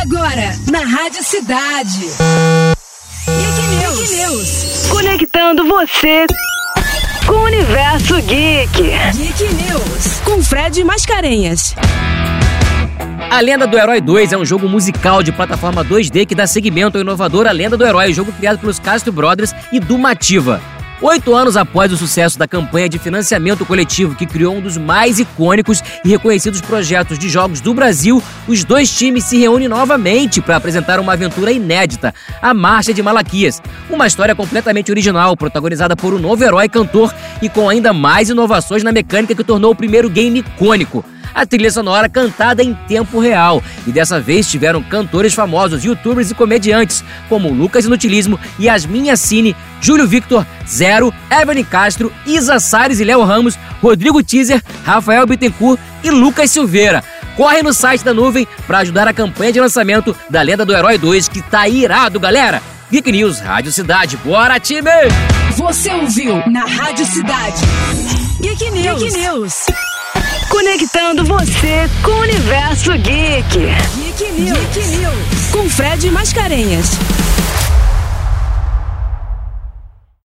Agora, na Rádio Cidade. Geek News. Geek News. Conectando você com o universo geek. Geek News. Com Fred Mascarenhas. A Lenda do Herói 2 é um jogo musical de plataforma 2D que dá seguimento ao inovador A Lenda do Herói, jogo criado pelos Castro Brothers e Dumativa. Oito anos após o sucesso da campanha de financiamento coletivo que criou um dos mais icônicos e reconhecidos projetos de jogos do Brasil, os dois times se reúnem novamente para apresentar uma aventura inédita, a Marcha de Malaquias. Uma história completamente original, protagonizada por um novo herói cantor e com ainda mais inovações na mecânica que tornou o primeiro game icônico a trilha sonora cantada em tempo real. E dessa vez tiveram cantores famosos, youtubers e comediantes, como Lucas Inutilismo, Yasmin Cine, Júlio Victor, Zero, Evelyn Castro, Isa Salles e Léo Ramos, Rodrigo Teaser, Rafael Bittencourt e Lucas Silveira. Corre no site da Nuvem para ajudar a campanha de lançamento da Lenda do Herói 2, que tá irado, galera! Geek News, Rádio Cidade, bora time! Você ouviu na Rádio Cidade. Geek News. Geek News. Conectando você com o universo geek. Geek News. Geek News. Com Fred Mascarenhas.